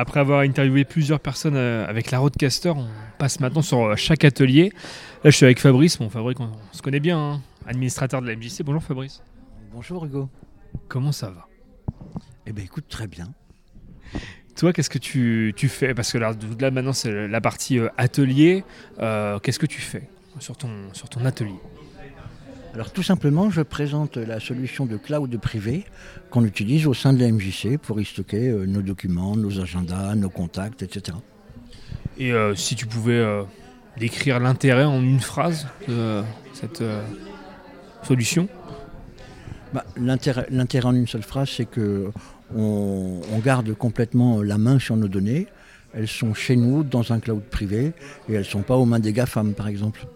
Après avoir interviewé plusieurs personnes euh, avec la Roadcaster, on passe maintenant sur euh, chaque atelier. Là, je suis avec Fabrice. Bon, Fabrice, on, se connaît bien, hein, administrateur de la MJC. Bonjour Fabrice. Bonjour Hugo. Comment ça va? Eh bien, écoute, très bien. Toi, qu'est-ce que tu, fais? Parce que là, là, maintenant, c'est la partie euh, atelier. qu'est-ce que tu fais sur ton, sur ton atelier? Alors tout simplement, je présente la solution de cloud privé qu'on utilise au sein de la MJC pour y stocker euh, nos documents, nos agendas, nos contacts, etc. Et euh, si tu pouvais euh, décrire l'intérêt en une phrase de cette solution bah, L'intérêt en une seule phrase, c'est que on, garde complètement la main sur nos données. Elles sont chez nous dans un cloud privé et elles ne sont pas aux mains des GAFAM par exemple.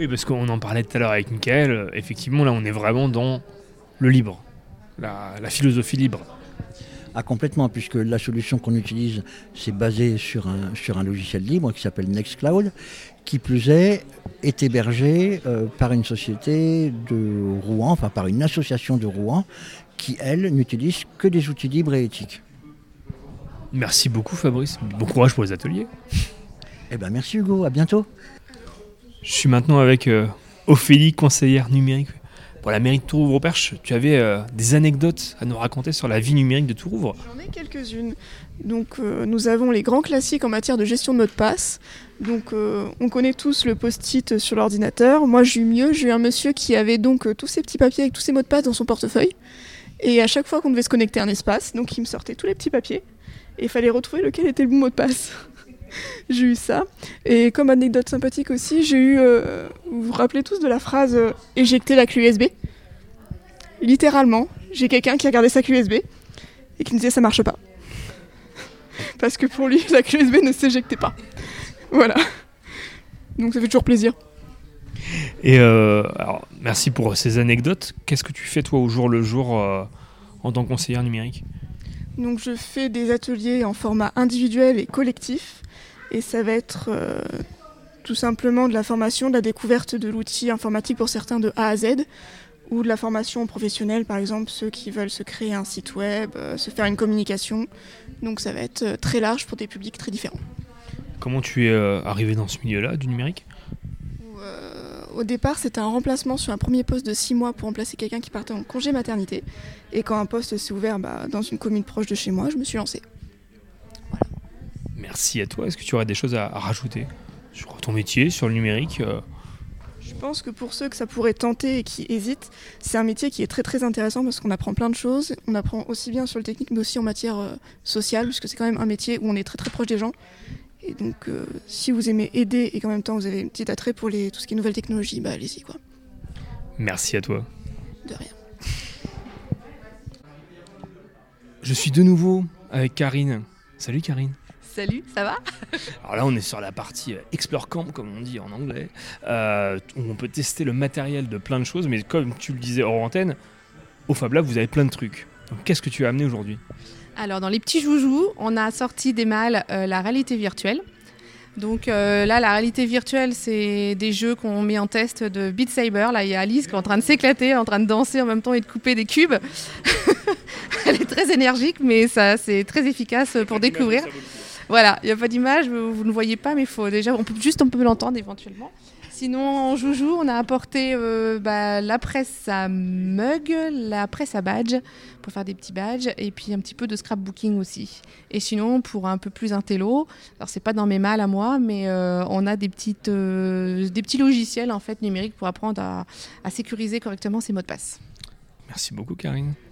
Oui, parce qu'on en parlait tout à l'heure avec Michael. Euh, effectivement, là, on est vraiment dans le libre, la, philosophie libre. Ah, complètement, puisque la solution qu'on utilise, c'est basé sur un, sur un logiciel libre qui s'appelle Nextcloud, qui plus est, est hébergé euh, par une société de Rouen, enfin par une association de Rouen, qui, elle, n'utilise que des outils libres et éthiques. Merci beaucoup Fabrice, bon courage pour les ateliers. Eh ben merci Hugo, à bientôt. Je suis maintenant avec euh, Ophélie, conseillère numérique pour la mairie de Tourouvre-Perche. Tu avais euh, des anecdotes à nous raconter sur la vie numérique de Tourouvre? J'en ai quelques-unes. Donc, euh, nous avons les grands classiques en matière de gestion de mot de passe. Donc, on connaît tous le post-it sur l'ordinateur. Moi, j'ai eu mieux. J'ai eu un monsieur qui avait donc tous ses petits papiers avec tous ses mots de passe dans son portefeuille. Et à chaque fois qu'on devait se connecter à un espace, donc il me sortait tous les petits papiers. Et il fallait retrouver lequel était le bon mot de passe. j'ai eu ça. Et comme anecdote sympathique aussi, j'ai eu. Euh, vous vous rappelez tous de la phrase euh, éjecter la clé USB Littéralement, j'ai quelqu'un qui a regardé sa clé USB et qui me disait ça marche pas. Parce que pour lui, la clé USB ne s'éjectait pas. Voilà. Donc ça fait toujours plaisir. Et euh, alors, merci pour ces anecdotes. Qu'est-ce que tu fais toi au jour le jour en tant que conseillère numérique? Donc je fais des ateliers en format individuel et collectif et ça va être euh, tout simplement de la formation, de la découverte de l'outil informatique pour certains de A à Z ou de la formation professionnelle par exemple ceux qui veulent se créer un site web, euh, se faire une communication. Donc ça va être euh, très large pour des publics très différents. Comment tu es arrivé dans ce milieu-là du numérique? Au départ, c'était un remplacement sur un premier poste de 6 mois pour remplacer quelqu'un qui partait en congé maternité. Et quand un poste s'est ouvert bah, dans une commune proche de chez moi, je me suis lancée. Merci à toi. Est-ce que tu aurais des choses à, rajouter sur ton métier, sur le numérique euh Je pense que pour ceux que ça pourrait tenter et qui hésitent, c'est un métier qui est très très intéressant parce qu'on apprend plein de choses. On apprend aussi bien sur le technique mais aussi en matière euh, sociale, puisque c'est quand même un métier où on est très très proche des gens. Et donc, euh, si vous aimez aider et qu'en même temps vous avez un petit attrait pour les, tout ce qui est nouvelles technologies, bah allez-y quoi. Merci à toi. De rien. Je suis de nouveau avec Karine. Salut Karine. Salut, ça va Alors là, on est sur la partie euh, Explore Camp, comme on dit en anglais, euh, où on peut tester le matériel de plein de choses, mais comme tu le disais hors antenne, au Fab Lab, vous avez plein de trucs. Donc, qu'est-ce que tu as amené aujourd'hui? Alors dans les petits joujoux, on a sorti des mâles euh, la réalité virtuelle. Donc euh, là, la réalité virtuelle, c'est des jeux qu'on met en test de Beat Saber. Là, il y a Alice qui est en train de s'éclater, en train de danser en même temps et de couper des cubes. Elle est très énergique, mais ça, c'est très efficace pour découvrir. Voilà, il n'y a pas d'image, vous, ne voyez pas, mais faut déjà, on peut juste on peut l'entendre éventuellement. Sinon, en joujou, on a apporté euh, bah, la presse à mug, la presse à badge pour faire des petits badges et puis un petit peu de scrapbooking aussi. Et sinon, pour un peu plus intello, alors c'est pas dans mes malles à moi, mais euh, on a des, petites, euh, des petits logiciels en fait numériques pour apprendre à, à sécuriser correctement ses mots de passe. Merci beaucoup, Karine.